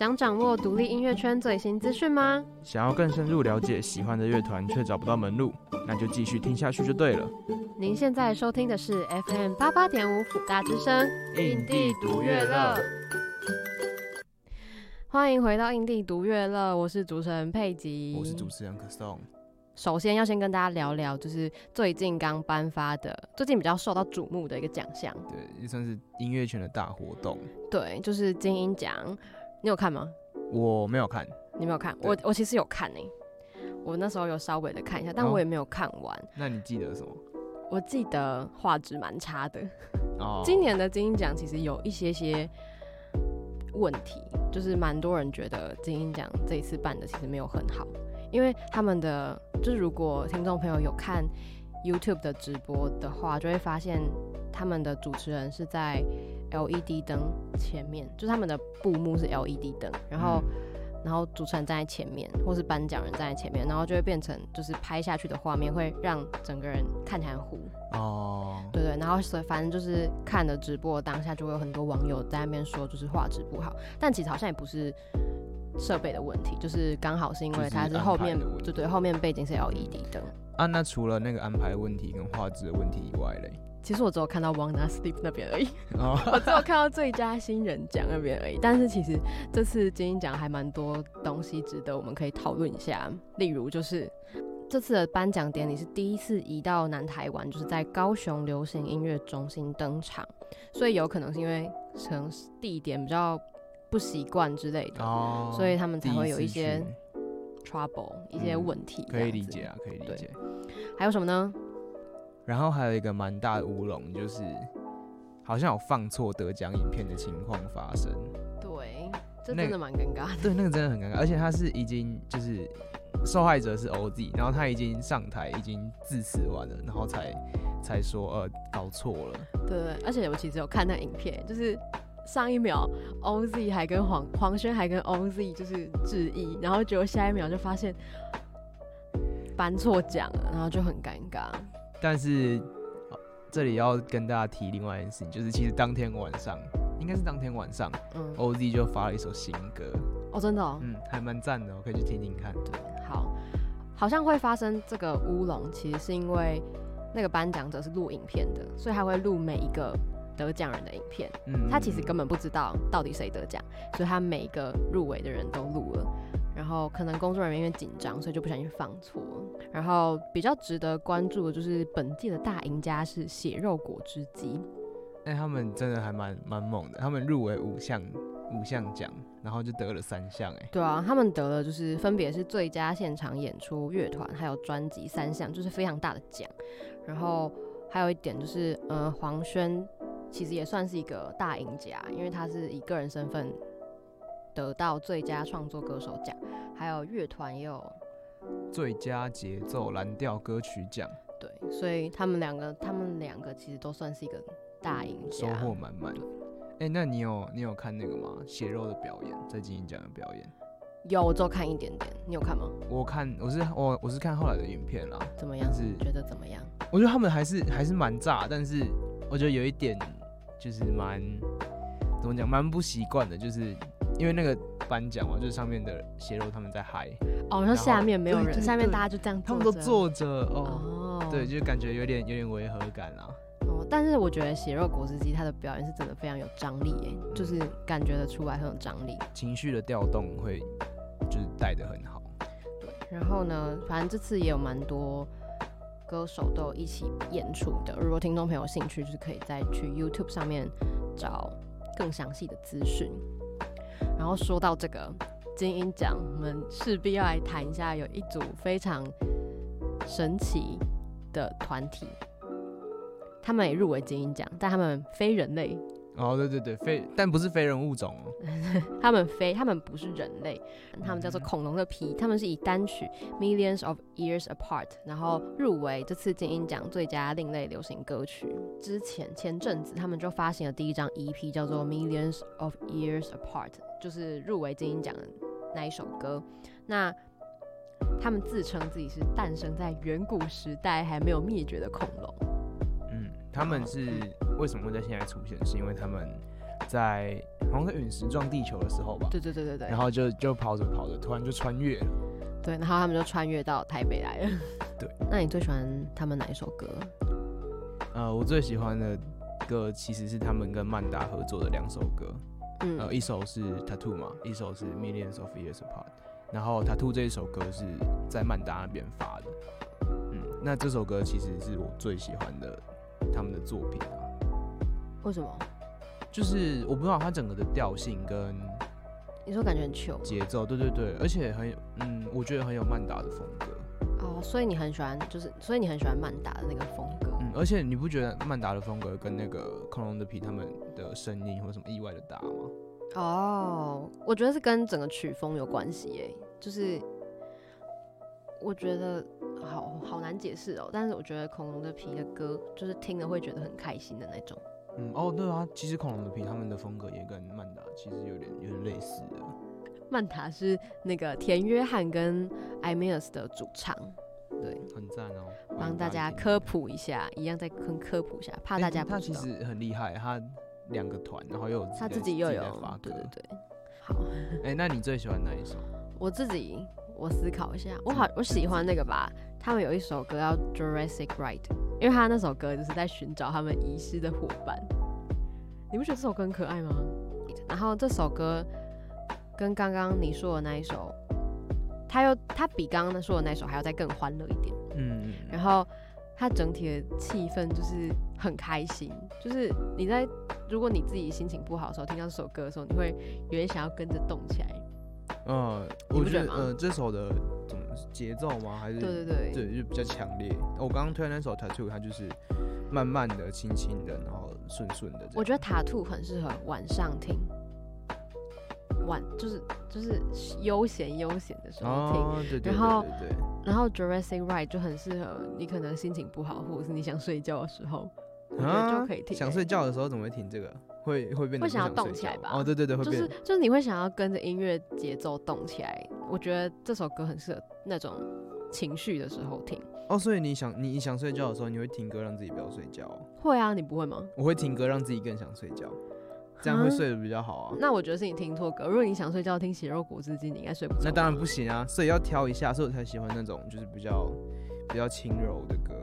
想掌握独立音乐圈最新资讯吗？想要更深入了解喜欢的乐团却找不到门路，那就继续听下去就对了。您现在收听的是 FM 八八点五辅大之声，印地独乐乐。欢迎回到印地独乐乐，我是主持人佩吉，我是主持人可颂。首先要先跟大家聊聊，就是最近刚颁发的，最近比较受到瞩目的一个奖项，对，也算是音乐圈的大活动。对，就是金音奖，你有看吗？我没有看，你没有看，我我其实有看呢、欸，我那时候有稍微的看一下，但我也没有看完。哦、那你记得什么？我记得画质蛮差的。哦，今年的金鹰奖其实有一些些。问题就是蛮多人觉得金鹰奖这一次办的其实没有很好，因为他们的就是如果听众朋友有看 YouTube 的直播的话，就会发现他们的主持人是在 LED 灯前面，就是他们的布幕是 LED 灯，然后。嗯然后主持人站在前面，或是颁奖人站在前面，然后就会变成就是拍下去的画面会让整个人看起来很糊。哦，对对，然后所以反正就是看了直播当下就会有很多网友在那边说就是画质不好，但其实好像也不是设备的问题，就是刚好是因为它是后面对对后面背景是 LED 灯。啊，那除了那个安排问题跟画质的问题以外嘞？其实我只有看到 Wanna Sleep 那边而已，oh. 我只有看到最佳新人奖那边而已。但是其实这次金音奖还蛮多东西值得我们可以讨论一下，例如就是这次的颁奖典礼是第一次移到南台湾，就是在高雄流行音乐中心登场，所以有可能是因为城市地点比较不习惯之类的，oh, 所以他们才会有一些 trouble 一些问题、嗯。可以理解啊，可以理解。还有什么呢？然后还有一个蛮大的乌龙，就是好像有放错得奖影片的情况发生。对，这真的蛮尴尬的。对，那个真的很尴尬，而且他是已经就是受害者是 OZ，然后他已经上台已经致辞完了，然后才才说呃搞错了。对，而且我其实有看那影片，就是上一秒 OZ 还跟黄黄轩还跟 OZ 就是致意，然后结果下一秒就发现颁错奖了，然后就很尴尬。但是，这里要跟大家提另外一件事情，就是其实当天晚上，应该是当天晚上，嗯，OZ 就发了一首新歌，哦，真的，哦，嗯，还蛮赞的，我可以去听听看。对，好，好像会发生这个乌龙，其实是因为那个颁奖者是录影片的，所以他会录每一个得奖人的影片，嗯，他其实根本不知道到底谁得奖，所以他每一个入围的人都录了。然后可能工作人员因为紧张，所以就不小心放错。然后比较值得关注的就是本届的大赢家是血肉果汁机。哎、欸，他们真的还蛮蛮猛的，他们入围五项五项奖，然后就得了三项。哎，对啊，他们得了就是分别是最佳现场演出、乐团还有专辑三项，就是非常大的奖。然后还有一点就是，呃，黄轩其实也算是一个大赢家，因为他是以个人身份。得到最佳创作歌手奖，还有乐团也有最佳节奏蓝调歌曲奖。对，所以他们两个，他们两个其实都算是一个大赢家，收获满满。哎、欸，那你有你有看那个吗？血肉的表演，在金鹰奖的表演？有，我只有看一点点。你有看吗？我看，我是我我是看后来的影片啦。怎么样？是觉得怎么样？我觉得他们还是还是蛮炸，但是我觉得有一点就是蛮怎么讲，蛮不习惯的，就是。因为那个颁奖嘛，就是上面的血肉他们在嗨哦，然后下面没有人，下面大家就这样，他们都坐着哦，哦，对，就感觉有点有点违和感啊。哦，但是我觉得血肉果汁机他的表演是真的非常有张力诶、嗯，就是感觉得出来很有张力，情绪的调动会就是带的很好。对，然后呢，反正这次也有蛮多歌手都有一起演出的，如果听众朋友有兴趣，就是可以再去 YouTube 上面找更详细的资讯。然后说到这个精英奖，我们势必要来谈一下，有一组非常神奇的团体，他们也入围精英奖，但他们非人类。哦，对对对，非，但不是非人物种哦。他们非，他们不是人类，他们叫做恐龙的皮。他们是以单曲《Millions of Years Apart》然后入围这次金音奖最佳另类流行歌曲。之前前阵子他们就发行了第一张 EP，叫做《Millions of Years Apart》，就是入围金音奖的那一首歌。那他们自称自己是诞生在远古时代还没有灭绝的恐龙。嗯他们是为什么会在现在出现？是因为他们在好像在陨石撞地球的时候吧。对对对对对。然后就就跑着跑着，突然就穿越了。对，然后他们就穿越到台北来了。对。那你最喜欢他们哪一首歌？呃，我最喜欢的歌其实是他们跟曼达合作的两首歌。嗯。呃，一首是 Tattoo 嘛，一首是 Millions of Years Apart。然后 Tattoo 这一首歌是在曼达那边发的。嗯，那这首歌其实是我最喜欢的他们的作品啊。为什么？就是我不知道它整个的调性跟你说感觉很糗节奏，对对对，而且很有嗯，我觉得很有曼达的风格。哦，所以你很喜欢，就是所以你很喜欢曼达的那个风格。嗯，而且你不觉得曼达的风格跟那个恐龙的皮他们的声音或什么意外的搭吗？哦，我觉得是跟整个曲风有关系耶，就是我觉得好好难解释哦，但是我觉得恐龙的皮的歌就是听了会觉得很开心的那种。嗯，哦，对啊，其实恐龙的皮他们的风格也跟曼达其实有点有点类似的。曼达是那个田约翰跟艾米尔斯的主唱，对，很赞哦。帮大家科普一下，一样再跟科普一下，怕大家不知道。他其实很厉害，他两个团，然后又有他自己又有发歌，对对对。好，哎，那你最喜欢哪一首？我自己我思考一下，我好我喜欢那个吧，他们有一首歌叫 Jurassic Ride，因为他那首歌就是在寻找他们遗失的伙伴。你不觉得这首歌很可爱吗？然后这首歌。跟刚刚你说的那一首，它又它比刚刚说的那首还要再更欢乐一点，嗯，然后它整体的气氛就是很开心，就是你在如果你自己心情不好的时候听到这首歌的时候，你会有点想要跟着动起来。嗯，我觉得呃这首的怎么节奏吗？还是对对对对就比较强烈。我刚刚推的那首 Tattoo，它就是慢慢的、轻轻的，然后顺顺的。我觉得 Tattoo 很适合晚上听。晚就是就是悠闲悠闲的时候听，哦、对对对对对，然后然后 Jurassic Ride 就很适合你可能心情不好或者是你想睡觉的时候，我觉得就可以听。想睡觉的时候怎么会听这个？会会变得会想要动起来吧？哦，对对对，会就是就是你会想要跟着音乐节奏动起来。我觉得这首歌很适合那种情绪的时候听。哦，所以你想你想睡觉的时候，你会听歌让自己不要睡觉？会啊，你不会吗？我会听歌让自己更想睡觉。这样会睡得比较好啊。那我觉得是你听错歌。如果你想睡觉听血肉果汁机，你应该睡不着。那当然不行啊，所以要挑一下，所以我才喜欢那种就是比较比较轻柔的歌。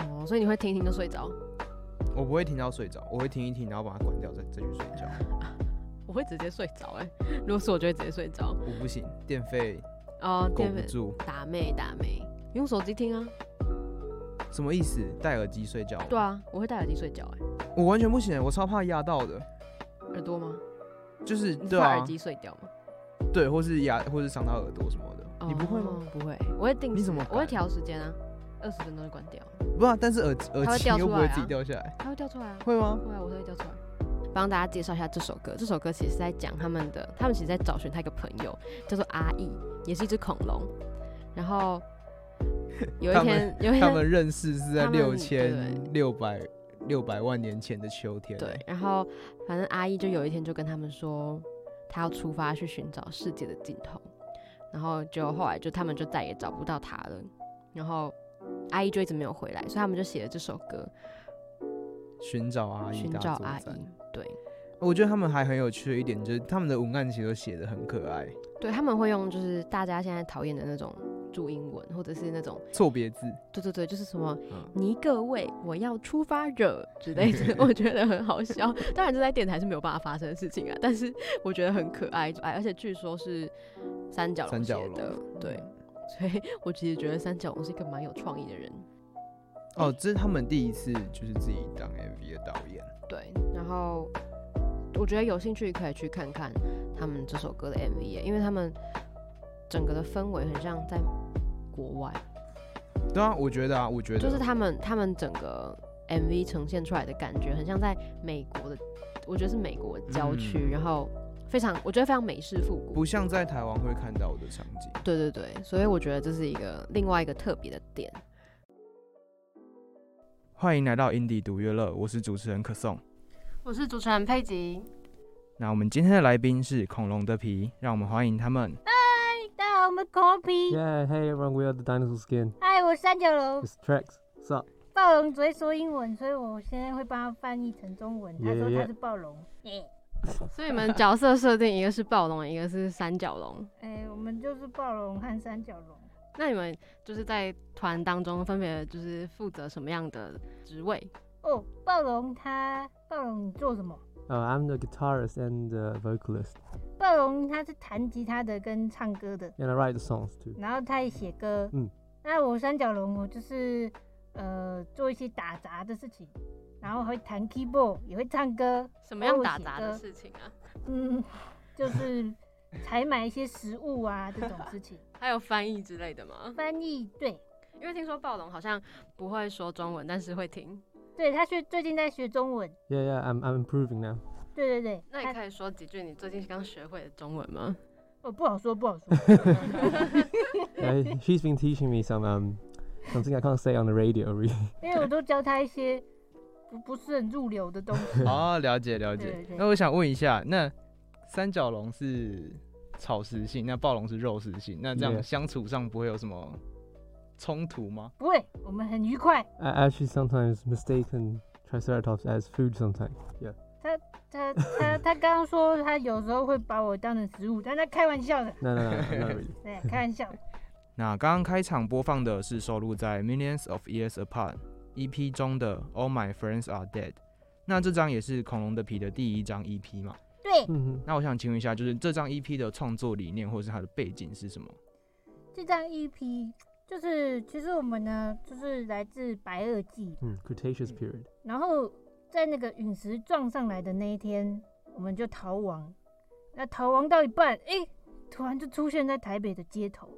哦，所以你会听一听就睡着？我不会听到睡着，我会听一听，然后把它关掉，再再去睡觉。我会直接睡着哎、欸，如果是我就会直接睡着。我不行，电费哦，电费住。打妹打妹，用手机听啊？什么意思？戴耳机睡觉？对啊，我会戴耳机睡觉哎、欸。我完全不行，我超怕压到的。耳朵吗？就是对啊，耳机碎掉吗？对，或是压，或是伤到耳朵什么的。哦、你不会吗？不会，我会定。你怎么？我会调时间啊，二十分钟就关掉。不啊，但是耳耳机又不会自己掉下来。它会掉出来啊？会吗？会啊，我都会掉出来。帮大家介绍一下这首歌，这首歌其实是在讲他们的，他们其实在找寻他一个朋友，叫做阿义，也是一只恐龙。然后 有一天，有一天他们认识是在六千六百。六百万年前的秋天。对，然后反正阿义就有一天就跟他们说，他要出发去寻找世界的尽头，然后就后来就他们就再也找不到他了，然后阿姨就一直没有回来，所以他们就写了这首歌，寻找阿姨，寻找阿姨。对，我觉得他们还很有趣的一点就是他们的文案其实都写的很可爱，对，他们会用就是大家现在讨厌的那种。注英文或者是那种错别字，对对对，就是什么你各位，我要出发惹之类的，我觉得很好笑。当然，这在电台是没有办法发生的事情啊，但是我觉得很可爱，哎，而且据说是三角龙写的，对，所以我其实觉得三角龙是一个蛮有创意的人。哦，这是他们第一次就是自己当 MV 的导演，对。然后我觉得有兴趣可以去看看他们这首歌的 MV，因为他们。整个的氛围很像在国外，对啊，我觉得啊，我觉得就是他们他们整个 MV 呈现出来的感觉很像在美国的，我觉得是美国郊区，嗯、然后非常我觉得非常美式复古，不像在台湾会看到的场景。对对对，所以我觉得这是一个另外一个特别的点。欢迎来到 Indie 独乐乐，我是主持人可颂，我是主持人佩吉。那我们今天的来宾是恐龙的皮，让我们欢迎他们。嗨，大家好我们 copy。Yeah, hey everyone, we are the dinosaur skin. Hi，我是三角龙。It's Trex. What's up? 暴龙只会说英文，所以我现在会帮他翻译成中文。他说他是暴龙。所以你们角色设定一个是暴龙，一个是三角龙。哎、欸，我们就是暴龙和三角龙。那你们就是在团当中分别就是负责什么样的职位？哦，暴龙他暴龙你做什么？呃、uh,，I'm the guitarist and the vocalist。暴龙他是弹吉他的跟唱歌的。And I write the songs too。然后他也写歌。嗯。那我三角龙我就是呃做一些打杂的事情，然后会弹 keyboard，也会唱歌。什么样打杂的事情啊？嗯，就是采买一些食物啊这种事情。还有翻译之类的吗？翻译对，因为听说暴龙好像不会说中文，但是会听。对，他学最近在学中文。Yeah, yeah, I'm I'm improving now. 对对对，那你可以说几句你最近刚学会的中文吗？哦，不好说，不好说。yeah, she's been teaching me some um something I can't say on the radio, really. 因为我都教他一些不不是很入流的东西。哦，了解了解。那我想问一下，那三角龙是草食性，那暴龙是肉食性，那这样相处上不会有什么？冲突吗？不会，我们很愉快。I actually sometimes mistaken Triceratops as food sometimes. Yeah. 他他他他刚刚说他有时候会把我当成食物，但他开玩笑的。No, not really. 对，开玩笑。那刚刚开场播放的是收录在《Millions of Years Apart》EP 中的《All My Friends Are Dead》。那这张也是恐龙的皮的第一张 EP 嘛？对。那我想请问一下，就是这张 EP 的创作理念或者是它的背景是什么？这张 EP。就是其实我们呢，就是来自白垩纪，嗯，Cretaceous period。然后在那个陨石撞上来的那一天，我们就逃亡。那逃亡到一半，哎、欸，突然就出现在台北的街头，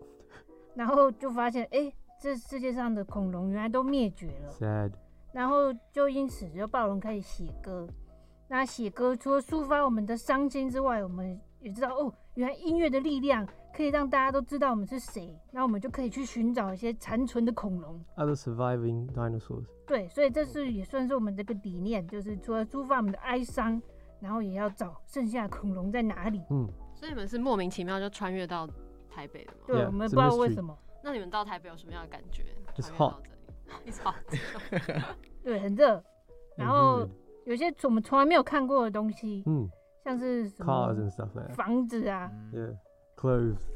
然后就发现，哎、欸，这世界上的恐龙原来都灭绝了。Sad。然后就因此，就暴龙开始写歌。那写歌除了抒发我们的伤心之外，我们也知道，哦，原来音乐的力量。可以让大家都知道我们是谁，那我们就可以去寻找一些残存的恐龙。Other surviving dinosaurs。对，所以这是也算是我们这个理念，就是除了抒发我们的哀伤，然后也要找剩下的恐龙在哪里。嗯，所以你们是莫名其妙就穿越到台北的吗？对，我们不知道为什么。那你们到台北有什么样的感觉就是 hot。It's hot。对，很热。然后有些我们从来没有看过的东西，嗯，像是什么房子啊。Yeah.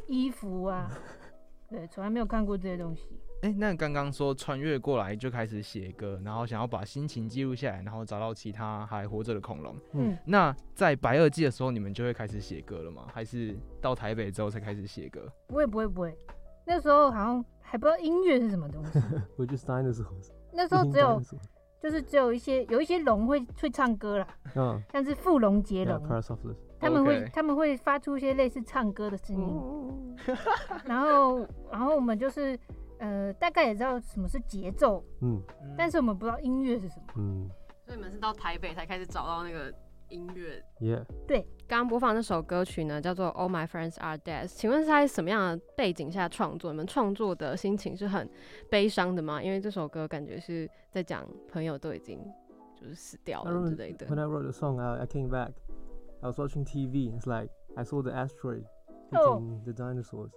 衣服啊，对，从来没有看过这些东西。哎、欸，那刚刚说穿越过来就开始写歌，然后想要把心情记录下来，然后找到其他还活着的恐龙。嗯，那在白垩纪的时候，你们就会开始写歌了吗？还是到台北之后才开始写歌？不会，不会，不会。那时候好像还不知道音乐是什么东西。我就 sign 的时候，那时候只有就是只有一些有一些龙会会唱歌啦，嗯，像是富龙、杰龙。Yeah, 他们会，Okay. 他们会发出一些类似唱歌的声音，然后，然后我们就是，呃，大概也知道什么是节奏，嗯，但是我们不知道音乐是什么，嗯，所以你们是到台北才开始找到那个音乐，Yeah，对，刚刚播放那首歌曲呢，叫做《All My Friends Are Dead》，请问是在什么样的背景下创作？你们创作的心情是很悲伤的吗？因为这首歌感觉是在讲朋友都已经就是死掉了之类的。When I wrote the song, I I came back. I was watching TV. It's like I saw the asteroid hitting the dinosaurs,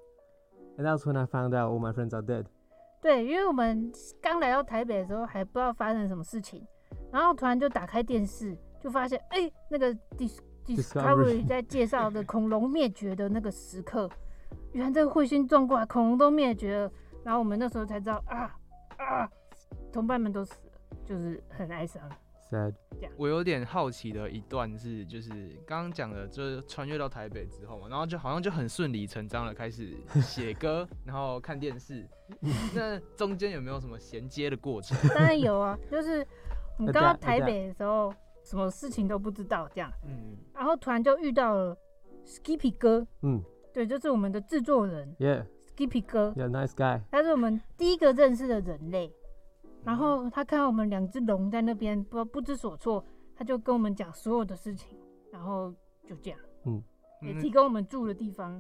and that's when I found out all my friends are dead. 对，因为我们刚来到台北的时候还不知道发生什么事情，然后突然就打开电视，就发现哎，那个 Dis Discovery 在介绍的恐龙灭绝的那个时刻，原来这个彗星撞过来，恐龙都灭绝了。然后我们那时候才知道啊啊，同伴们都死了，就是很哀伤。sad 我有点好奇的一段是，就是刚刚讲的，就是穿越到台北之后嘛，然后就好像就很顺理成章的开始写歌，然后看电视。那中间有没有什么衔接的过程？当然有啊，就是我们刚到台北的时候，什么事情都不知道这样，嗯，然后突然就遇到了 Skippy 哥，嗯，对，就是我们的制作人，Yeah，Skippy 哥，Yeah，nice guy，他是我们第一个认识的人类。然后他看到我们两只龙在那边不不知所措，他就跟我们讲所有的事情，然后就这样，嗯，也提供我们住的地方。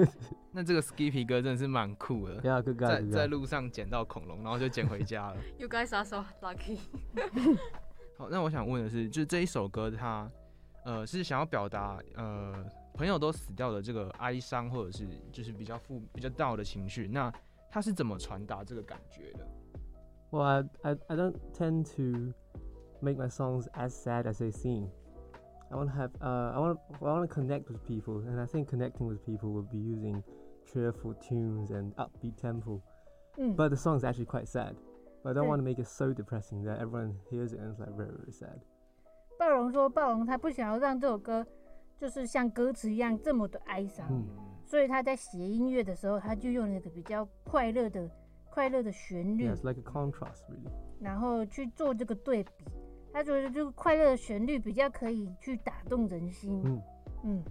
那这个 Skippy 哥真的是蛮酷的，Yeah, good guy, 在在路上捡到恐龙，然后就捡回家了。You guys are so lucky。好，那我想问的是，就这一首歌它，呃，是想要表达呃朋友都死掉的这个哀伤，或者是就是比较负比较 down 的情绪，那他是怎么传达这个感觉的？Well, I, I, I don't tend to make my songs as sad as they seem. I want to have uh, I want I want to connect with people, and I think connecting with people will be using cheerful tunes and upbeat tempo. Mm. But the song is actually quite sad. But I don't want to make it so depressing that everyone hears it and it's like very very sad. 暴龙说，暴龙他不想要让这首歌就是像歌词一样这么的哀伤，嗯所以他在写音乐的时候，他就用了一个比较快乐的、快乐的旋律 Yeah, it's like a contrast really. 然后去做这个对比。他觉得这个快乐的旋律比较可以去打动人心。嗯嗯，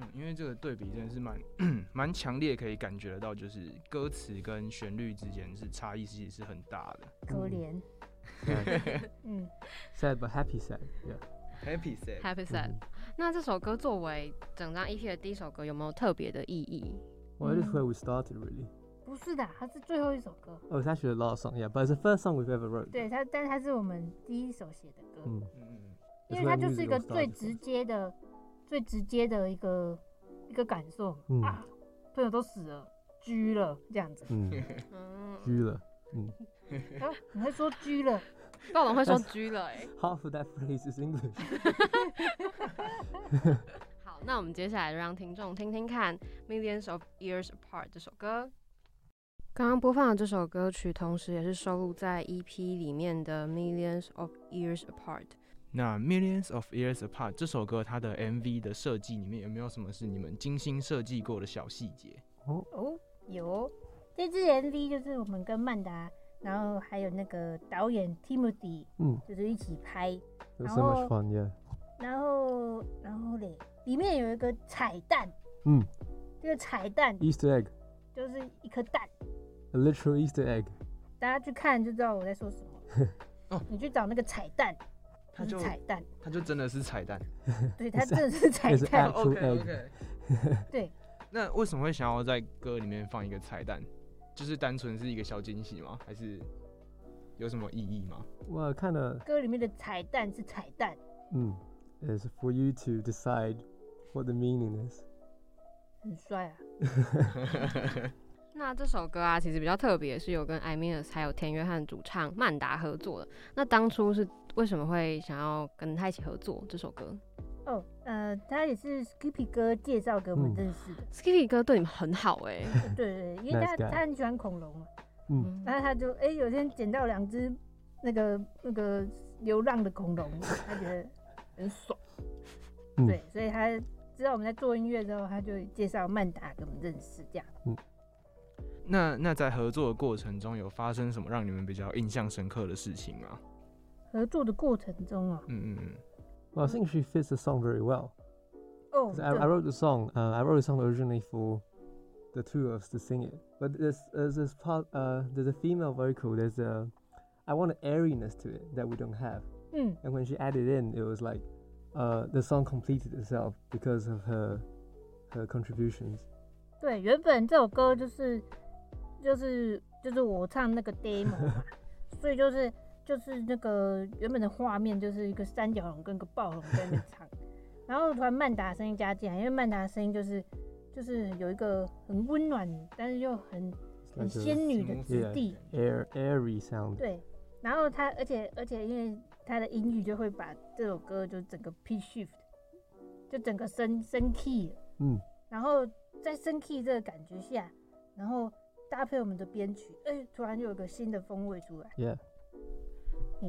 嗯，因为这个对比真的是蛮蛮强烈，可以感觉得到，就是歌词跟旋律之间是差异，其实是很大的。可怜。嗯，sad but happy sad. Yeah. Happy sad，Happy Sad。Mhm. 那这首歌作为整张 EP 的第一首歌，有没有特别的意义？Well, this Mm. where we started really. 不是的，它是最后一首歌。Oh, it's actually the last song. Yeah, but it's the first song we've ever wrote. 对它，但是它是我们第一首写的歌，嗯嗯嗯，因为它就是一个最直接的、最直接的一个一个感受啊，朋友都死了，狙了这样子，狙了，嗯，你会说狙了，暴龙会说狙了哎，Half of that phrase is English。好，那我们接下来就让听众听听看《Millions of Years Apart》这首歌。刚刚播放的这首歌曲，同时也是收录在 EP 里面的《Millions of Years Apart》。那 Millions of Years Apart 这首歌，它的 MV 的设计里面有没有什么是你们精心设计过的小细节？哦哦，有这支 MV 就是我们跟曼达，然后还有那个导演 Timothy，Mm. 就是一起拍 so much Oh. fun. Yeah. 然后然后嘞，里面有一个彩蛋，Mm. 这个彩蛋 Easter egg. 就是一颗蛋，A literal Easter egg. 大家去看就知道我在说什么。哦你去找那个彩蛋，它就就是彩蛋，它就真的是彩蛋。对，它真的是彩蛋 actual egg. 对，那为什么会想要在歌里面放一个彩蛋？就是单纯是一个小惊喜吗？还是有什么意义吗？Well, kind of. 歌里面的彩蛋是彩蛋，Mm. Is for you to decide what the meaning is. 很帅啊。那这首歌啊，其实比较特别，是有跟 I Minus 还有田约翰主唱曼达合作的。那当初是为什么会想要跟他一起合作这首歌哦，呃，他也是 Skippy 哥介绍给我们嗯认识的。？Skippy 哥对你们很好哎、对对，对因为他 Nice guy 他很喜欢恐龙嘛，Mm. 然后他就哎、有天捡到两只那个那个流浪的恐龙，他觉得很爽。嗯对，所以他知道我们在做音乐之后，他就介绍曼达给我们认识，这样。那那在合作的过程中，有发生什么让你们比较印象深刻的事情吗？合作的过程中啊，嗯嗯嗯， Well, I think she fits the song very well. 哦， 'Cause I, I 对 wrote the song. Uh, I wrote the song originally for the two of us to sing it, but there's there's this part. Uh, there's a female vocal. There's a I want an airiness to it that we don't have. 嗯， And when she added in, it was like uh, the song completed itself because of her her contributions. 对，原本这首歌就是就是就是我唱那个 demo 嘛，所以就是 就是那个原本的画面就是一个三角龙跟个暴龙在那唱，然后突然曼达声音加进来，因为曼达的声音就是就是有一个很温暖，但是又很很仙女的质地，air airy sound. 对，然后他而且而且因为他的音域就会把这首歌就整个 pitch shift，就整个升升 key 了。Mm. 然后在升 key 这个感觉下，然后搭配我们的编曲，哎、突然就有个新的风味出来。Yeah.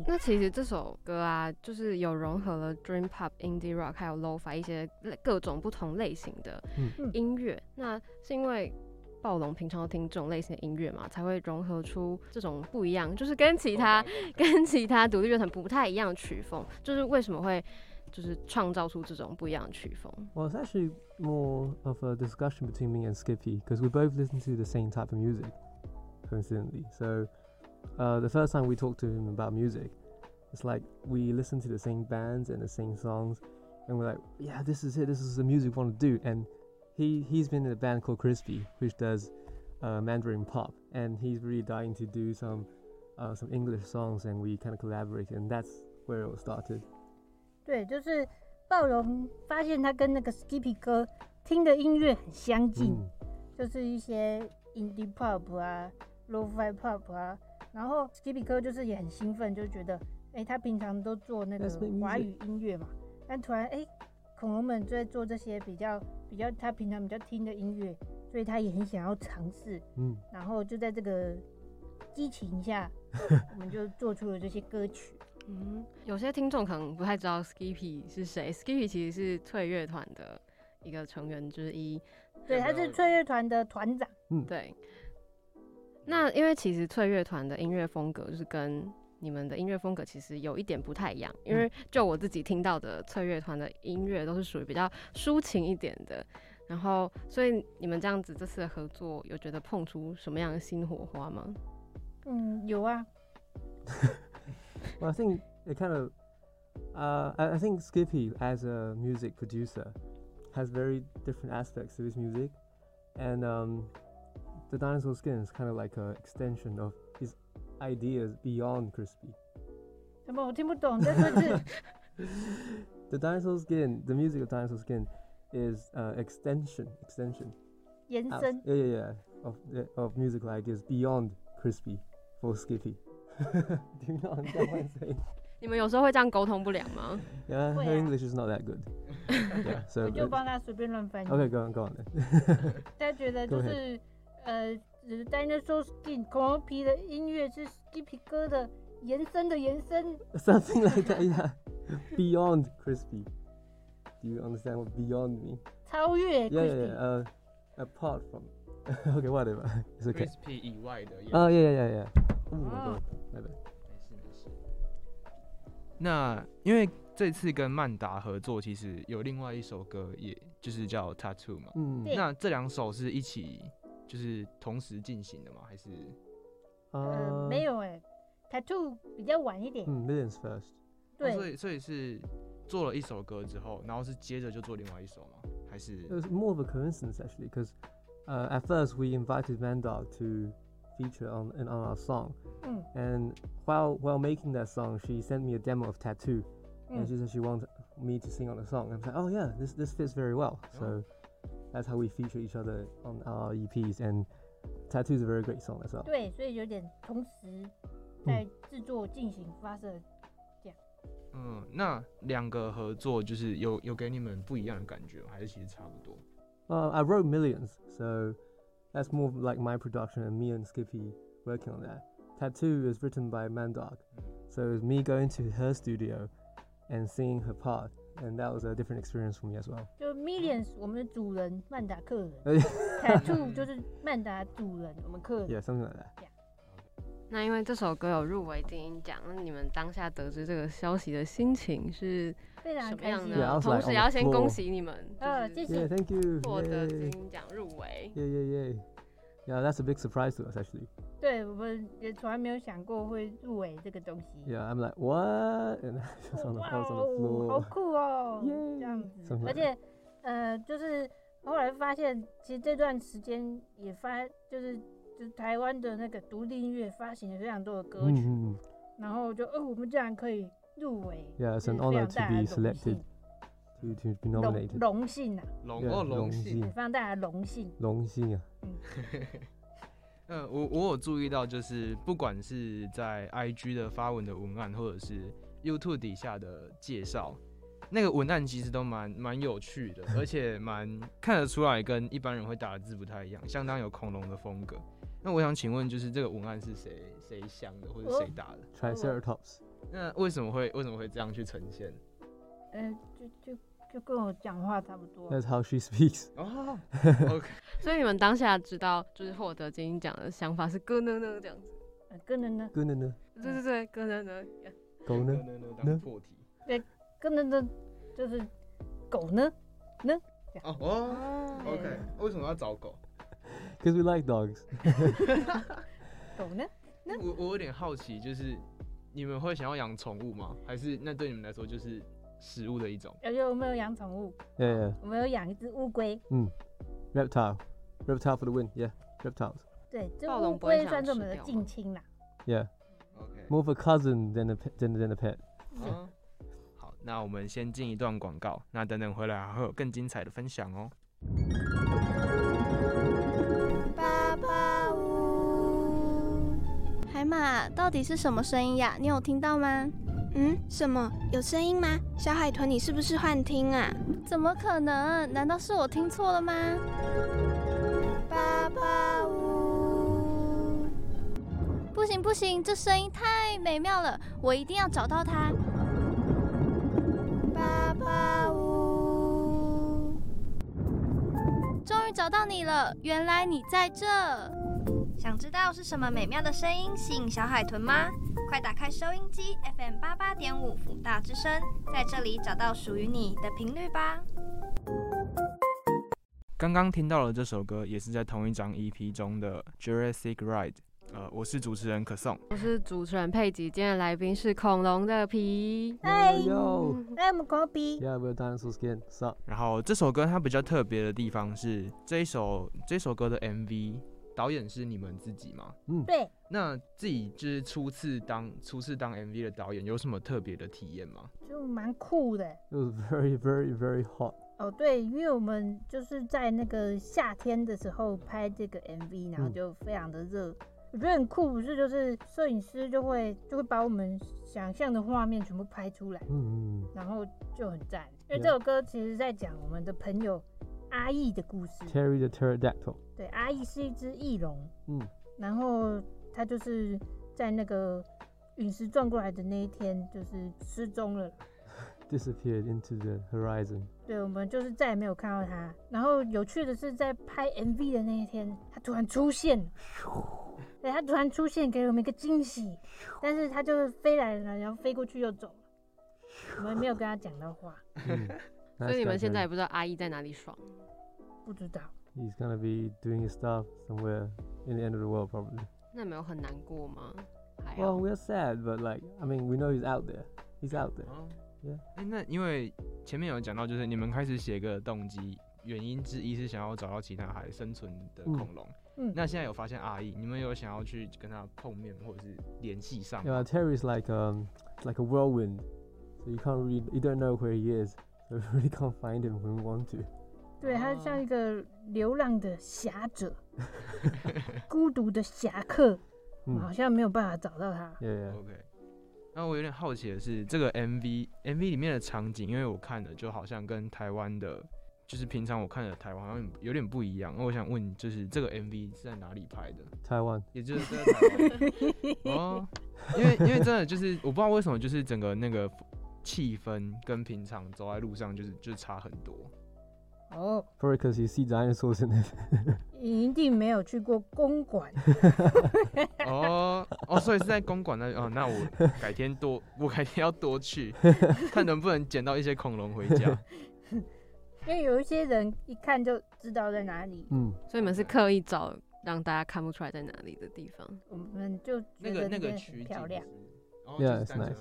那其实这首歌啊，就是有融合了 Dream Pop、Indie Rock 还有 Lo-Fi 一些各种不同类型的嗯音乐。那是因为暴龙平常都听这种类型的音乐嘛，才会融合出这种不一样，就是跟其他跟其他独立乐团不太一样的曲风。就是为什么会就是创造出这种不一样的曲风？Well, it's actually more of a discussion between me and Skippy because we both listen to the same type of music, coincidentally. So, uh, the first time we talked to him about music, it's like we listen to the same bands and the same songs, and we're like, yeah, this is it. This is the music we want to do. And he he's been in a band called Crispy, which does uh, Mandarin pop, and he's really dying to do some uh, some English songs, and we kind of collaborated, and that's where it all started. 对，就是暴龙发现他跟那个 Skippy 哥听的音乐很相近， Mm. 就是一些 indie pop 啊、lo-fi pop 啊。 然后 Skippy 哥就是也很兴奋，就觉得，哎、他平常都做那个华语音乐嘛，但突然哎、欸，恐龙们在做这些比较比较他平常比较听的音乐，所以他也很想要尝试，嗯，然后就在这个激情下，我们就做出了这些歌曲。嗯，有些听众可能不太知道 Skippy 是谁，Skippy 其实是脆乐团的一个成员之一，对，他是脆乐团的团长，嗯，对。那因为其实翠乐团的音乐风格就是跟你们的音乐风格其实有一点不太一样，因为就我自己听到的翠乐团的音乐都是属于比较抒情一点的，然后所以你们这样子这次的合作有觉得碰出什么样的新火花吗？嗯，有啊。Well, I think it kind of, uh, I, I think Skippy as a music producer has very different aspects to his music, and um, the Dinosaur Skin is kind of like an extension of his ideas beyond Crispy. 什么？我听不懂，再说一次。 The Dinosaur Skin, the music of Dinosaur Skin, is uh, extension, extension. 延 out- 伸。 yeah, yeah, yeah, of of musical ideas beyond Crispy for Skippy. Do you not understand what I'm saying? 你们有时候会这样沟通不良吗？ Yeah, 会 her 啊。 English is not that good. yeah, so 我就 uh, 帮他随便乱翻译。 okay, go on, go on then. 他觉得就 Go 是 呃，Dinosaur Skin 恐龙皮的音乐是 Skippy 歌的延伸的延伸。Something like that, yeah. Beyond crispy. Do you understand what beyond mean? 超越 Yeah, yeah, Crispy。yeah. Uh, apart from. okay, whatever. It's okay. Crispy 以外的。Oh, yeah, yeah, yeah, yeah. Oh my Oh. god. My bad. 没事没事。那因为这次跟曼达合作，其实有另外一首歌，也就是叫 Tattoo 嘛。Mm. 对那这两首是一起，就是同时进行的吗？还是？呃， Uh, 没有哎，Tattoo 比较晚一点。 mm, millions first. 哦所对，以所以是做了一首歌之后，然后是接着就做另外一首吗？还是 It？was more of a coincidence actually, because uh, at first we invited Mandog to feature on in, on our song, 嗯 and while while making that song, she sent me a demo of Tattoo, 嗯 and she said she wanted me to sing on the song. I was like, oh yeah, this this fits very well. So that's how we feature each other on our EPs, and Tattoo is a very great song as well. 对，所以有点同时在制作进行发射。嗯，那两个合作就是有有给你们不一样的感觉吗，还是其实差不多？ Uh, I wrote Millions, so that's more like my production and me and Skippy working on that. Tattoo is written by Mandog, so it was me going to her studio and singing her part, And that was a different experience for me as well. 就 Millions 我们的主人，曼达客人 Uh,；Tattoo 就是曼达主人，我们客人。yeah, something like that. 那因为这首歌有入围金鹰奖，那你们当下得知这个消息的心情是非常什么开心。样呢？Yeah, I was 同时也要先恭喜你们，呃，就是谢谢。thank you. 获得金奖入围。Yeah, yeah, yeah. Yeah, that's a big surprise to us actually. 对，我们也从来没有想过会入围这个东西。 Yeah, I'm like, what? And I was on the, 哇 I was on 哦， the 好 floor. 酷哦！ Yay 这样子， Something 而 like 且呃，就是后来发现，其实这段时间也发，就是就是台湾的那个独立音乐发行了非常多的歌曲， Mhm. 然后就哦，我们竟然可以入围， Yeah, it's 就是 an 非 honor 常 to 大 be 的荣 selected 幸， To to be 荣 nominated. 荣幸啊，龙 Yeah, 哦，龙荣幸幸。非常大的荣幸。荣幸啊。嗯，我我有注意到，就是不管是在 IG 的发文的文案，或者是 YouTube 底下的介绍，那个文案其实都蛮蛮有趣的，而且蛮看得出来跟一般人会打的字不太一样，相当有恐龙的风格。那我想请问，就是这个文案是谁谁想的，或者谁打的？Triceratops. 那为什么会为什么会这样去呈现？呃，就就就跟我讲话差不多。That's how she speaks. 哦，OK，所以你们当下知道，就是获得金鹰奖的想法是咯呢呢这样子。呃跟着呢，咯呢呢，对对对，咯呢呢。狗呢？呢呢当破题。对，咯呢，就是狗呢呢，哦哦对，OK，为什么要找狗？Because we like dogs. 狗呢，我我有点好奇，就是你们会想要养宠物吗？还是那对你们来说就是食物的一种？而且我们有养宠物，Yeah, yeah. 我们有养一只乌龟。嗯 Reptile. Reptile for the win. Yeah, reptiles. 对，这乌暴龙不会龟算是我们的吃掉近亲啦。Yeah, OK，more of a cousin than a pet, than, than a pet. 嗯，好，那我们先进一段广告，那等等回来还会有更精彩的分享哦。爸爸屋，海马到底是什么声音呀？你有听到吗？嗯，什么？有声音吗？小海豚，你是不是幻听啊？怎么可能？难道是我听错了吗？八八五。不行不行，这声音太美妙了，我一定要找到它。八八五。终于找到你了，原来你在这。想知道是什么美妙的声音吸引小海豚吗？快打开收音机，FM 八八点五辅大之声，在这里找到属于你的频率吧。刚刚听到了这首歌，也是在同一张 EP 中的 Jurassic Ride。呃，我是主持人可颂，我是主持人佩吉，今天的来宾是恐龙的皮。嗨，I'm Kobe。Yeah, we're dinosaur skin. 然后这首歌它比较特别的地方是，这一首这首歌的 MV。导演是你们自己吗？嗯，对。那自己就是初次当初次当 MV 的导演，有什么特别的体验吗？就蛮酷的。It was very very very hot。哦，对，因为我们就是在那个夏天的时候拍这个 MV，然后就非常的热。嗯、我觉得很酷，不是就是摄影师就会就会把我们想象的画面全部拍出来，嗯嗯，然后就很赞。因为这首歌其实在讲我们的朋友。阿义的故事。Terry the Pterodactyl。对，阿义是一只翼龙。嗯。然后他就是在那个陨石撞过来的那一天，就是失踪了。Disappeared into the horizon。对，我们就是再也没有看到他。然后有趣的是，在拍 MV 的那一天，他突然出现。对，他突然出现，给我们一个惊喜。但是他就是飞来了，然后飞过去又走了。我们没有跟他讲到话。嗯所以你们现在也不知道阿姨在哪里爽？不知道。He's gonna be doing his stuff somewhere in the end of the world, probably. 那没有很难过吗？还 Well, we're sad, but like, I mean, we know he's out there. He's out there. Yeah. 哎，那因为前面有讲到，就是你们开始写个动机，原因之一是想要找到其他还生存的恐龙。嗯。那现在有发现阿姨，你们有想要去跟他碰面或者是联系上？Yeah, Terry's like um, like a whirlwind, so you can't really, you don't know where he is. I really can't find him when we want to. 对，他像一个流浪的侠者 孤独的侠客，嗯，好像没有办法找到他。OK。那我有点好奇的是，这个 MV MV 里面的场景，因为我看的就好像跟台湾的，就是平常我看的台湾好像有点不一样。那我想问，就是这个 MV 是在哪里拍的？台湾。也就是在台湾。哦。因为因为真的就是我不知道为什么，就是整个那个。气氛跟平常走在路上就是就是差很多。哦，For because you see dinosaurs in it。你一定没有去过公馆。哦哦，所以是在公馆那哦，那我改天多，我改天要多去，看能不能捡到一些恐龙回家。因为有一些人一看就知道在哪里。嗯，所以你们是刻意找让大家看不出来在哪里的地方。我们就那个那个区漂亮。Yeah, it's nice.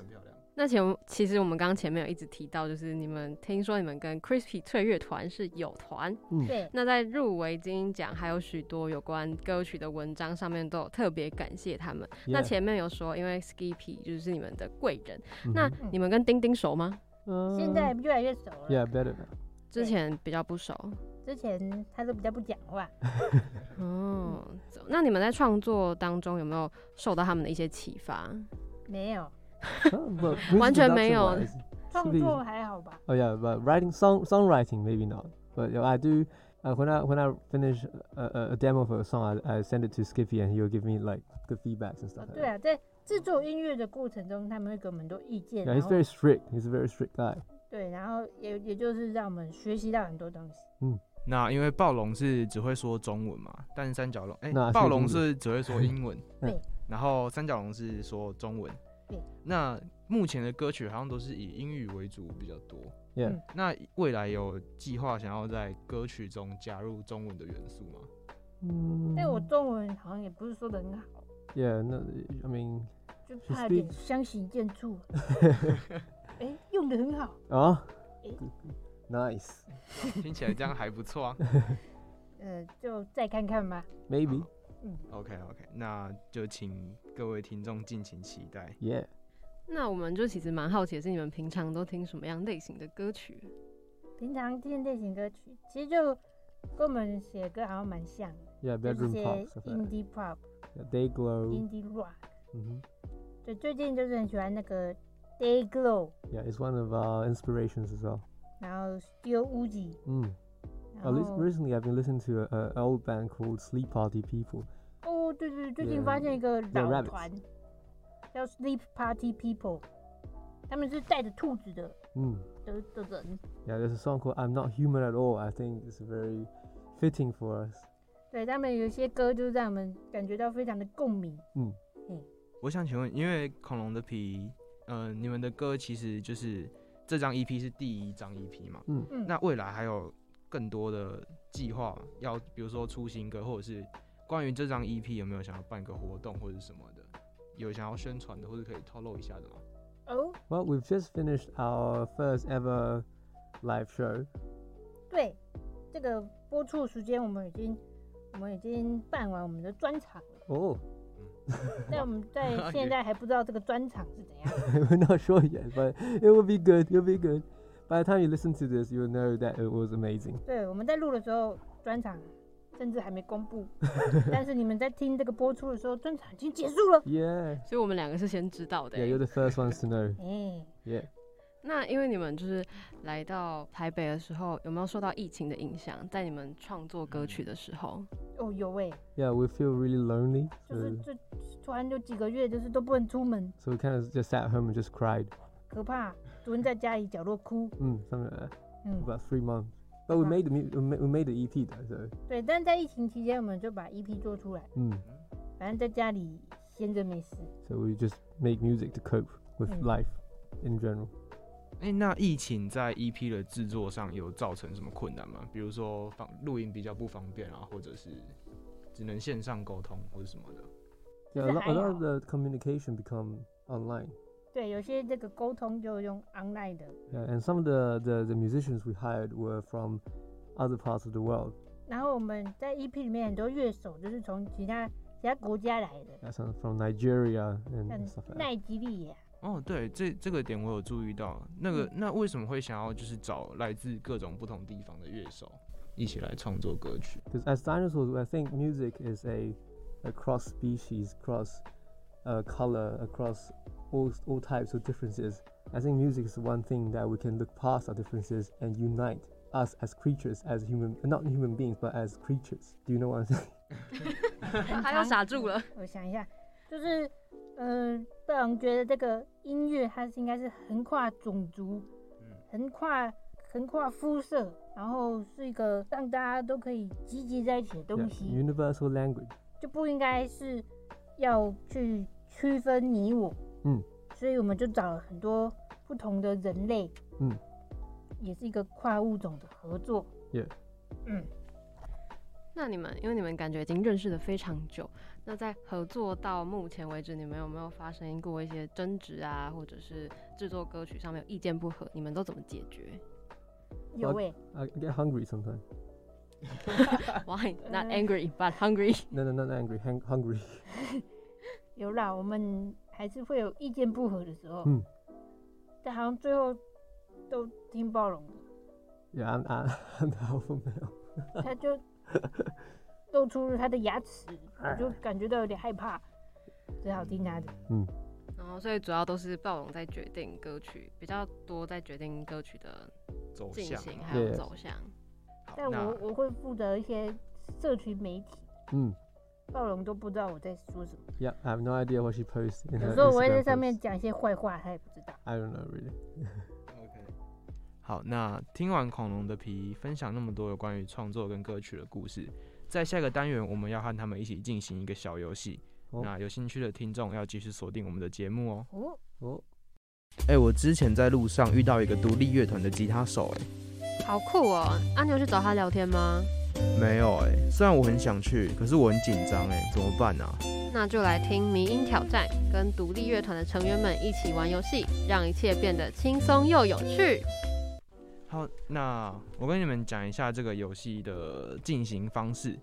那前其实我们刚刚前面有一直提到，就是你们听说你们跟 Crispy 翠乐团是有团，对、嗯。那在入围金音奖还有许多有关歌曲的文章上面都有特别感谢他们。Yeah. 那前面有说，因为 Skippy 就是你们的贵人、嗯，那你们跟丁丁熟吗？嗯、现在越来越熟了。Yeah, better. 之前比较不熟。之前他都比较不讲话。哦，那你们在创作当中有没有受到他们的一些启发？没有。完全没有，创作还好吧？哦、oh, yeah，but writing song songwriting maybe not. But I do. Uh, when I when I finish a, a demo for a song, I I send it to Skippy and he will give me like good feedbacks and stuff. 对啊，在制作音乐的过程中，他们会给我们很多意见。Yeah, he's very strict. He's a very strict guy. 对，然后也也就是让我们学习到很多东西。嗯，那因为暴龙是只会说中文嘛，但是三角龙，哎、欸，暴龙是只会说英文。对，然后三角龙是说中文。对，那目前的歌曲好像都是以英语为主比较多。Yeah. 那未来有计划想要在歌曲中加入中文的元素吗？嗯，但我中文好像也不是说的很好。Yeah, no, I mean，就怕点相形见绌。哎、欸，用的很好啊。Nice，听起来这样还不错啊。呃，就再看看吧。Maybe。嗯，OK OK，那就请各位听众敬请期待。Yeah，那我们就其实蛮好奇的是，你们平常都听什么样类型的歌曲？平常听类型歌曲，其实就跟我们写歌好像蛮像的。Pop、indie pop、day glow、indie rock。嗯哼。对，最近就是很喜欢那个 Day Glow，Yeah, it's one of our inspirations as well. 然后 Still Uzi，Mm. 然 Oh, 后 lis- recently I've been listening to a, a an old band called Sleep Party People. 哦，对对，最近 Yeah, 发现一个 they're 老 rabbits. 团叫 Sleep Party People，他们是带着兔子的 Mm. 的的人。 Yeah, there's a song called I'm Not Human at All. I think it's very fitting for us. 对他们有一些歌，就是让我们感觉到非常的共鸣。我想请问，因为恐龙的皮，呃，你们的歌其实就是这张 EP 是第一张 EP 嘛？嗯嗯那未来还有 更多的计划，要比如说出新歌，或者是关于这张 EP 有没有想要办个活动或者什么的，有想要宣传的，或者可以透露一下的吗？哦，Well, we've just finished our first ever live show. 对，这个播出时间我们已经我们已经办完我们的专场了，Oh, 但我们在 现在还不知道这个专场是怎样。we're not sure yet, but it will be good. It will be good. By the time you listen to this, you'll know that it was amazing. 对，我们在录的时候，专场甚至还没公布，但是你们在听这个播出的时候，专场已经结束了。 Yeah. 所以我们两个是先知道的 Yeah, 欸。 you're the first ones to know. 哎， Yeah. 那因为你们就是来到台北的时候，有没有受到疫情的影响？在你们创作歌曲的时候，哦，有哎， Yeah, we feel really lonely. 就是 So, 这突然就几个月，就是都不能出门， so we kind of just sat at home and just cried. 可怕， 蹲在家里角落哭。Mm, something like that. 嗯，About three months. But we made the we ma- we made the EP though. So 对，但是在疫情期间，我们就把 EP 做出来，mm. 反正在家里闲着没事。so we just make music to cope with Mm. life in general. 哎、那疫情在 EP 的制作上有造成什么困难吗？比如说方录音比较不方便啊，或者是只能线上沟通或者什么的。Yeah, a lot of。the communication become online. 对，有些这个沟通就用 online 的， Yeah, and some of the, the, the musicians we hired were from other parts of the world. 然后我们在 EP 里面很多乐手就是从其他其他国家来的， Yeah, some from Nigeria and 像 stuff like that. 奈及利亚。哦，对，这这个点我有注意到。那个，那为什么会想要就是找来自各种不同地方的乐手一起来创作歌曲？ Because as dinosaurs, I think music is a, a cross species, cross uh, color, across all, all types of differences. I think music is the one thing that we can look past our differences and unite us as creatures, as human, not human beings, but as creatures. Do you know what I'm saying? 他又傻住了。我想一下，就是，呃，贝昂觉得这个音乐它是应该是横跨种族，横跨横跨肤色，然后是一个让大家都可以集结在一起的 Yeah, 东西， universal language. 就不应该是要去区分你我。 嗯，所以我们就找了很多不同的人类，嗯，也是一个跨物种的合作。Yeah. 嗯，那你们因为你们感觉已经认识的非常久，那在合作到目前为止，你们有没有发生过一些争执啊，或者是制作歌曲上面有意见不合，你们都怎么解决有诶、I get hungry sometimes.？Why not 呃 angry but hungry？No, no, not angry, hang- hungry. 有啦，我们还是会有意见不合的时候。嗯，但好像最后都挺包容的，Yeah, I'm, I'm, I'm the alpha male. 他就 露出了他的牙齿，我就感觉到有点害怕，只好听他的。嗯然后所以主要都是暴龙在决定歌曲，比较多在决定歌曲的走向啊。进行还有走向。好但我我会负责一些社群媒体，Mm. 暴龙都不知道我在说什么。Yeah, I have no idea what she posts in 有 her 时候我会在上面.讲一些坏话，他也不知道。I don't know really. OK，好，那听完恐龙的皮分享那么多有关于创作跟歌曲的故事，在下个单元我们要和他们一起进行一个小游戏。哦那有兴趣的听众要继续锁定我们的节目哦。哦，Oh, 哎、我之前在路上遇到一个独立乐团的吉他手、哎，好酷哦！阿、牛去找他聊天吗？没有哎、虽然我很想去，可是我很紧张哎，怎么办啊？那就来听迷音挑战，跟独立乐团的成员们一起玩游戏，让一切变得轻松又有趣。好，那我跟你们讲一下这个游戏的进行方式，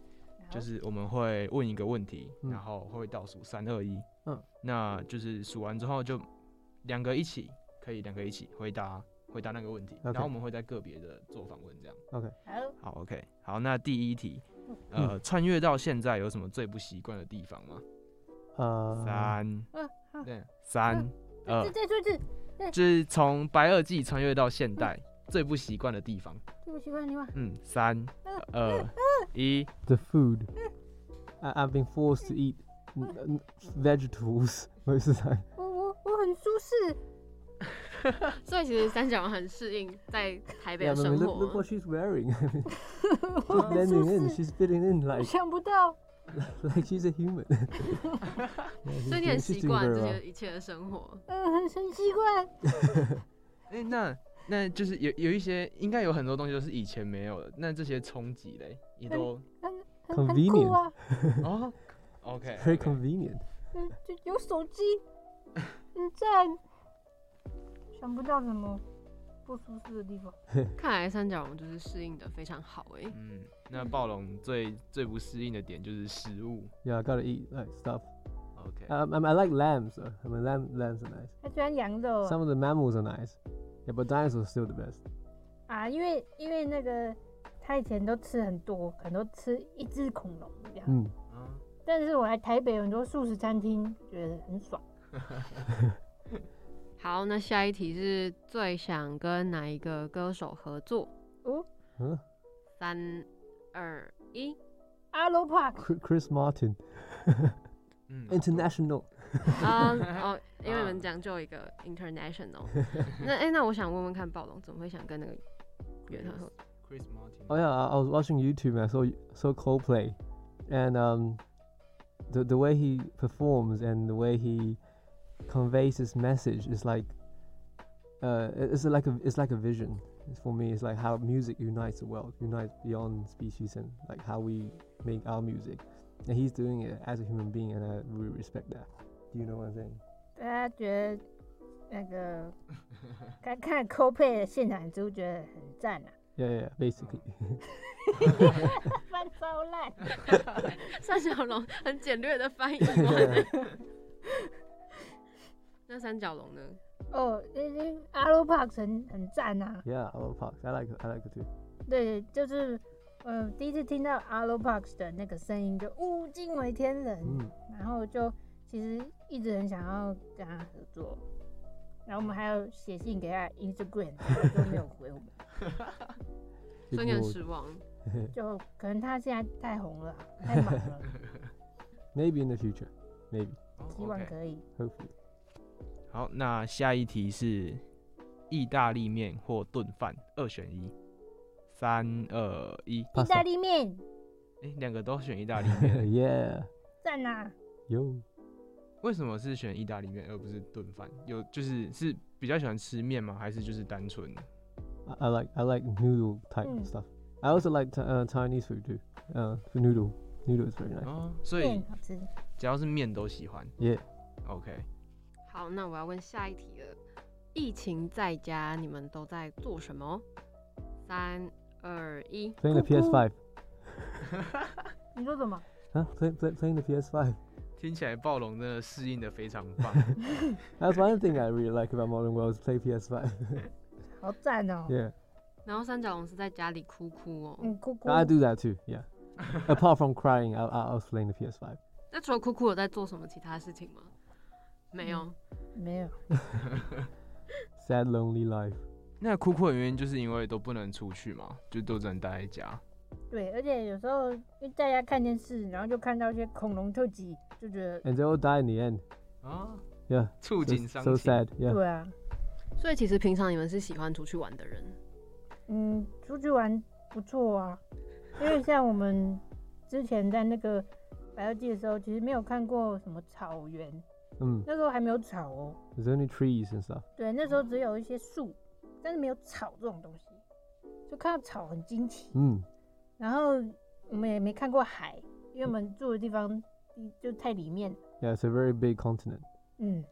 就是我们会问一个问题，嗯然后会倒数三二一，嗯，那就是数完之后就两个一起，可以两个一起回答回答那个问题 OK 然后我们会在个别的做访问这样。okay. 好，好，OK，好，那第一题，嗯呃，穿越到现在有什么最不习惯的地方吗？Uh, 三，啊，好，对，三，再二再，再说一次，就是从白垩纪穿越到现代，最不习惯的地方。最不习惯的地方。嗯，三、二、一。The food. I, I've been forced to eat vegetables of the time. 我我我很舒适。所以其实三角龙很适应在台北 Yeah, 的 I 生 mean, 活。look, look what she's wearing. 我 she's blending in. She's fitting in like 想不到，like she's a human. Yeah, she's 所以你很 doing- she's 习 doing 惯 very 这 well. 些一切的生活。嗯，很很习惯。哎、那那就是有有一些，应该有很多东西都是以前没有的。那这些冲击嘞，也都很很很 Convenient 酷啊，哦，OK，, Very convenient. 嗯，就有手机，很赞。想不到什么不舒适的地方。看来三角龙就是适应的非常好哎、嗯，那暴龙最最不适应的点就是食物。Yeah, I gotta eat like stuff. Okay.、Um, I, I like lambs. I mean, lamb, lambs are nice. 他喜欢羊肉 Some of the mammals are nice. Yeah, but dinosaurs are still the best. 啊，因为因为那个他以前都吃很多，可能都吃一只恐龙这样。Mm. 啊，但是我来台北有很多素食餐厅，觉得很爽。好，那下一题是最想跟哪一个歌手合作？哦，Huh? 三、二、一。阿罗 Park，Chri- Chris Martin, 嗯 international. 啊、哦，因为你们讲究一个 international。那哎、那我想问问看，暴龙怎么会想跟那个乐团合作？，Chris Martin。Oh yeah, I, I was watching YouTube and I saw saw Coldplay, and um, the the way he performs and the way he conveys his message is like, uh, it's like a it's like a vision. It's for me, it's like how music unites the world, unites beyond species, and like how we make our music. And he's doing it as a human being, and I really respect that. Do you know what I'm saying? 大家觉得那个看看 Coldplay 的现场演出，觉得很赞啊。 Yeah, yeah, yeah basically. 翻超烂。三角龙很简略的翻译完。 那三角龙呢？哦，那那阿罗 Park 很很赞啊。yeah, I love Parks. I like. I like it too. 对，就是呃第一次听到阿罗 Park 的那个声音就呜惊为天人，Mm. 然后就其实一直很想要跟他合作，然后我们还有写信给他 Instagram，他都没有回我们，所以你很失望。就可能他现在太红了，太忙了，Maybe in the future. Maybe. 希望可以。Hopefully. 好，那下一题是意大利面或炖饭，二选一。三二一，意大利面哎，两个都选意大利面，yeah. 赞啊！Yo. 为什么是选意大利面而不是炖饭？有就是是比较喜欢吃面吗？还是就是单纯？I, I like I like noodle type Mm. stuff. I also like t- uh, Chinese food too. Uh, noodle, noodle is very nice. 哦，所以面好吃。只要是面都喜欢。Yeah. OK，好，那我要问下一题了。疫情在家，你们都在做什么？三二一，Playing the cool. PS5. 你说什么？Huh? Play, play, playing the PS5. 听起来暴龙真的适应的非常棒。That's one thing I really like about Modern World is play PS Five 好赞哦！yeah. 然后三角龙是在家里哭哭哦。嗯，哭哭。I do that too. Yeah. Apart from crying, I, I I was playing the PS Five. 那除了哭哭，有在做什么其他事情吗？没有。没有。Sad, lonely life. 那哭哭的原因就是因为都不能出去嘛，就都只能待在家。对，而且有时候因为在家看电视，然后就看到一些恐龙特辑，就觉得 And they all die in the end. 啊，Yeah. 触景伤 so 情。sad. Yeah. 对啊，所以其实平常你们是喜欢出去玩的人。嗯，出去玩不错啊。因为像我们之前在那个白垩纪的时候，其实没有看过什么草原，Mm. 那时候还没有草哦。There's only trees and stuff. 对，那时候只有一些树，但是没有草这种东西，就看到草很惊奇。Mm. 然后我们也没看过海，因为我们住的地方就太里面。Yeah, it's a very big continent. 嗯，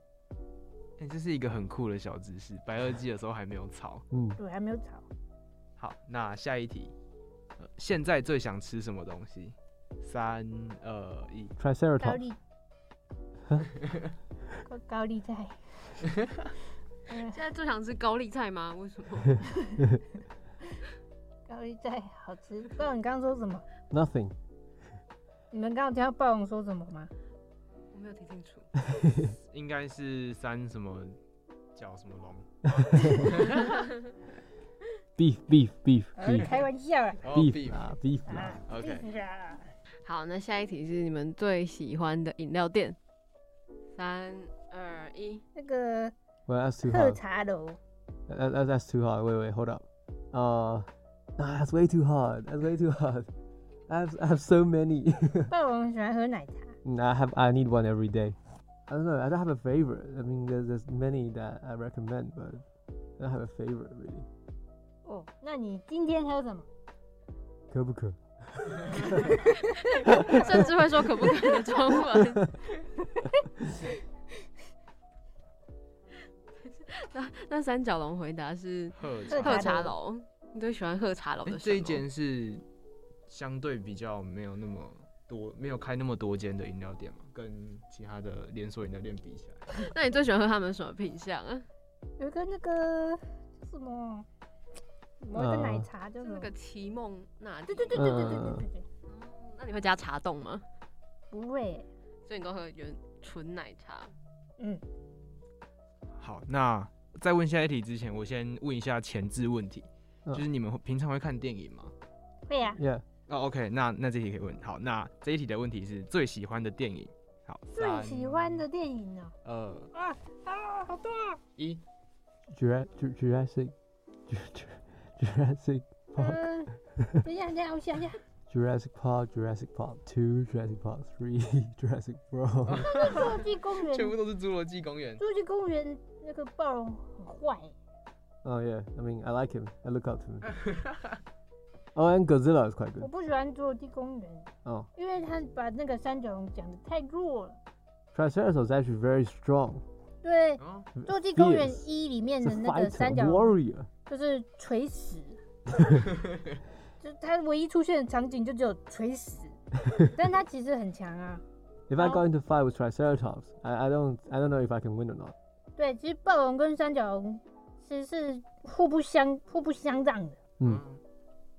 哎、这是一个很酷的小知识。白垩纪的时候还没有草。Mm. 对，还没有草。好，那下一题，呃现在最想吃什么东西？三二一，Triceratops. 丽，高高丽菜。嗯 现在最想吃高丽菜吗？为什么？高丽菜好吃。不知道你刚刚说什么？Nothing. 你们刚刚听到暴龙说什么吗？我没有听清楚。应该是三什么叫什么龙？Beef, beef, beef, 呃 beef. 开玩笑啊。哦 beef 啊，beef 啊啊。OK，beef 啊好，那下一题是你们最喜欢的饮料店。三二一，那个 Well, that's too 喝 hard. 茶楼， That, that, that's too hard. Wait, wait, hold up. Uh, nah, that's way too hard. That's way too hard. I have, I have so many. 霸王喜欢喝奶茶。 Nah, I have, I need one every day. I don't know. I don't have a favorite. I mean, there's, there's many that I recommend, but I don't have a favorite really. 哦，那你今天喝什么？可不可？ 甚至会说可不可以中文。那那三角龙回答是喝茶。楼，你最喜欢喝茶楼的这一间是相对比较没有那么多，没有开那么多间的饮料店嘛，跟其他的连锁饮料店比起来，那你最喜欢喝他们什么品相啊？有一个那个叫什么，某一个奶茶？就那个奇梦那对对对对对对对对对，那你会加茶冻吗？不会，所以你都喝原纯奶茶。嗯，好，那在问下一题之前，我先问一下前置问题，嗯就是你们会平常会看电影吗？会呀。Yeah. 哦，OK，那那这题可以问。好，那这一题的问题是最喜欢的电影。好，最喜欢的电影哦，二啊啊，好多啊！一，Jura- Ju- Jurassic, Ju- Ju- Jurassic Park, 嗯，等一下，等一下，我想一下， Jurassic Park, Jurassic Park Two, Jurassic Park Three, Jurassic World. 侏罗纪公园，全部都是侏罗纪公园。侏罗纪公园那个暴龙很坏， oh yeah, I mean I like him. I look up to him. oh, and Godzilla is quite 我 good. 不喜欢侏罗纪公园， Oh, 因为他把那个三角龙讲的太弱了。 Triceratops is actually very strong. 对，哦，侏罗纪公园 Fierce. 一里面 It's 的 a 那个 fighter, 三角龙 warrior. 就是垂死，就他唯一出现的场景就只有垂死，但他其实很强啊。If I Oh. got into fight with Triceratops, I, I don't I don't know if I can win or not. 对，其实暴龙跟三角龙其实是互不相互不相让的。嗯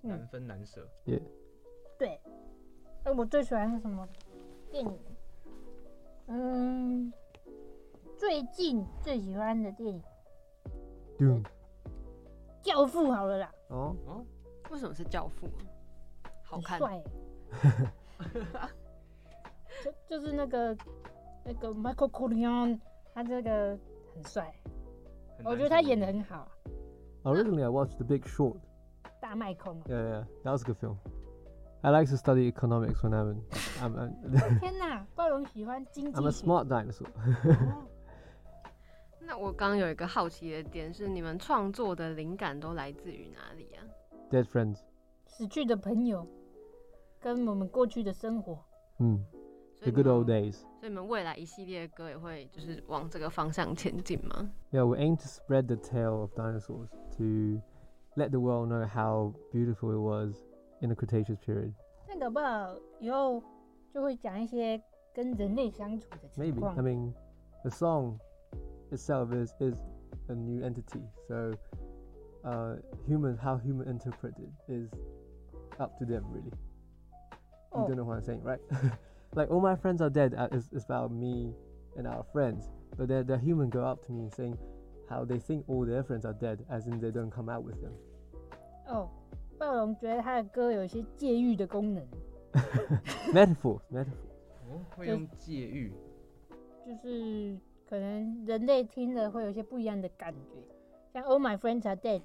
嗯难分难舍。对，哎，我最喜欢什么电影？嗯，最近最喜欢的电影《Doom. 教父》好了啦， Oh, 为什么是教父？好看。很帅。就就是那个那个 Michael Corleone，他这个很帅，很难我觉得他演的形容很好。 originally I watched The Big Short. 大麦空， Yeah, yeah, that was a good film. I like to study economics when I'm in, I'm, I'm, 天哪，暴龙喜欢经 I'm a 济学。 smart dinosaur. 哦那我刚刚有一个好奇的点是，你们创作的灵感都来自于哪里啊？Dead friends. 死去的朋友，跟我们过去的生活。Hmm. 所以 The good old days. 所以你们未来一系列的歌也会就是往这个方向前进吗？Yeah, we aim to spread the tale of dinosaurs to let the world know how beautiful it was in the Cretaceous period. 那搞不好以后就会讲一些跟人类相处的情况 Maybe. 况 I。mean, the song itself is is a new entity. So, uh, human how human interpret it is up to them really. You 哦 don't know what I'm saying, right? like all my friends are dead. Uh, it's, it's about me and our friends, but the the human go up to me saying how they think all their friends are dead, as in they don't come out with them. 哦，暴龙觉得他的歌有一些戒欲的功能， metaphors, metaphors. 哦，会用借喻。就是 可能人类听了会有一些不一样的感觉。像 All My Friends Are Dead，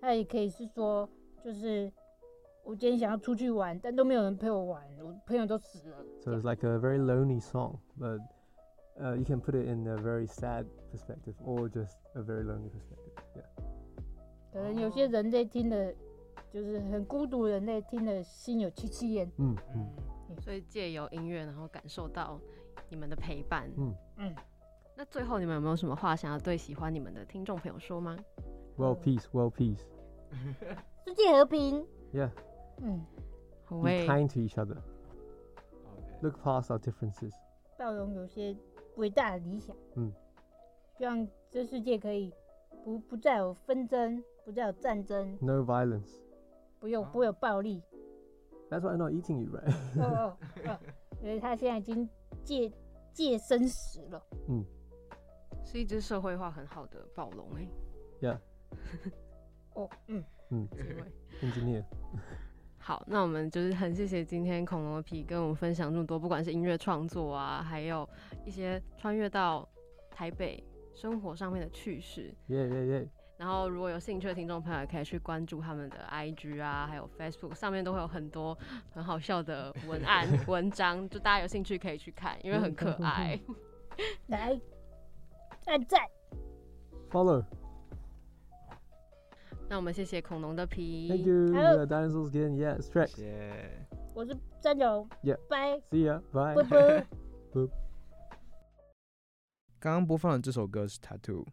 它也可以是说，就是我今天想要出去玩，但都没有人陪我玩，我朋友都死了。So it's like a very lonely song, but uh, you can put it in a very sad perspective or just a very lonely perspective. Yeah. 可能有些人类听了，就是很孤独，人类听了心有戚戚焉。Mm, 嗯 mm.，所以借由音乐，然后感受到你们的陪伴。嗯嗯，那最后你们有没有什么话想要对喜欢你们的听众朋友说吗？World peace, world peace. 世界和平。Yeah. 嗯，好 Be 喂，kind to each other. Look past our differences. 暴龙有些伟大的理想。嗯，希望这世界可以不不再有纷争，不再有战争，No violence. 不用不会有暴力。That's why I'm not eating you, right? 哦哦哦，因为他现在已经戒戒生食了。是一只社会化很好的暴龙哎。Yeah。哦，嗯嗯，Engineer。好，那我们就是很谢谢今天恐龙的皮跟我们分享这么多，不管是音乐创作啊，还有一些穿越到台北生活上面的趣事。耶耶耶！然后如果有兴趣的听众朋友，也可以去关注他们的 IG 啊，还有 Facebook 上面都会有很多很好笑的文案 文章，就大家有兴趣可以去看，因为很可爱。来，按赞，Follow。那我们谢谢恐龙的皮。Thank you. The dinosaurs again. Yeah, stretch. 我是詹总。Yeah. Bye. See ya. Bye. 拜拜。刚刚播放的这首歌是 Tattoo，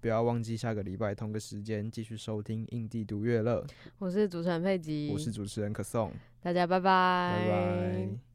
不要忘记下个礼拜同个时间继续收听印地独乐乐。我是主持人佩吉，我是主持人可颂，大家拜拜。拜拜。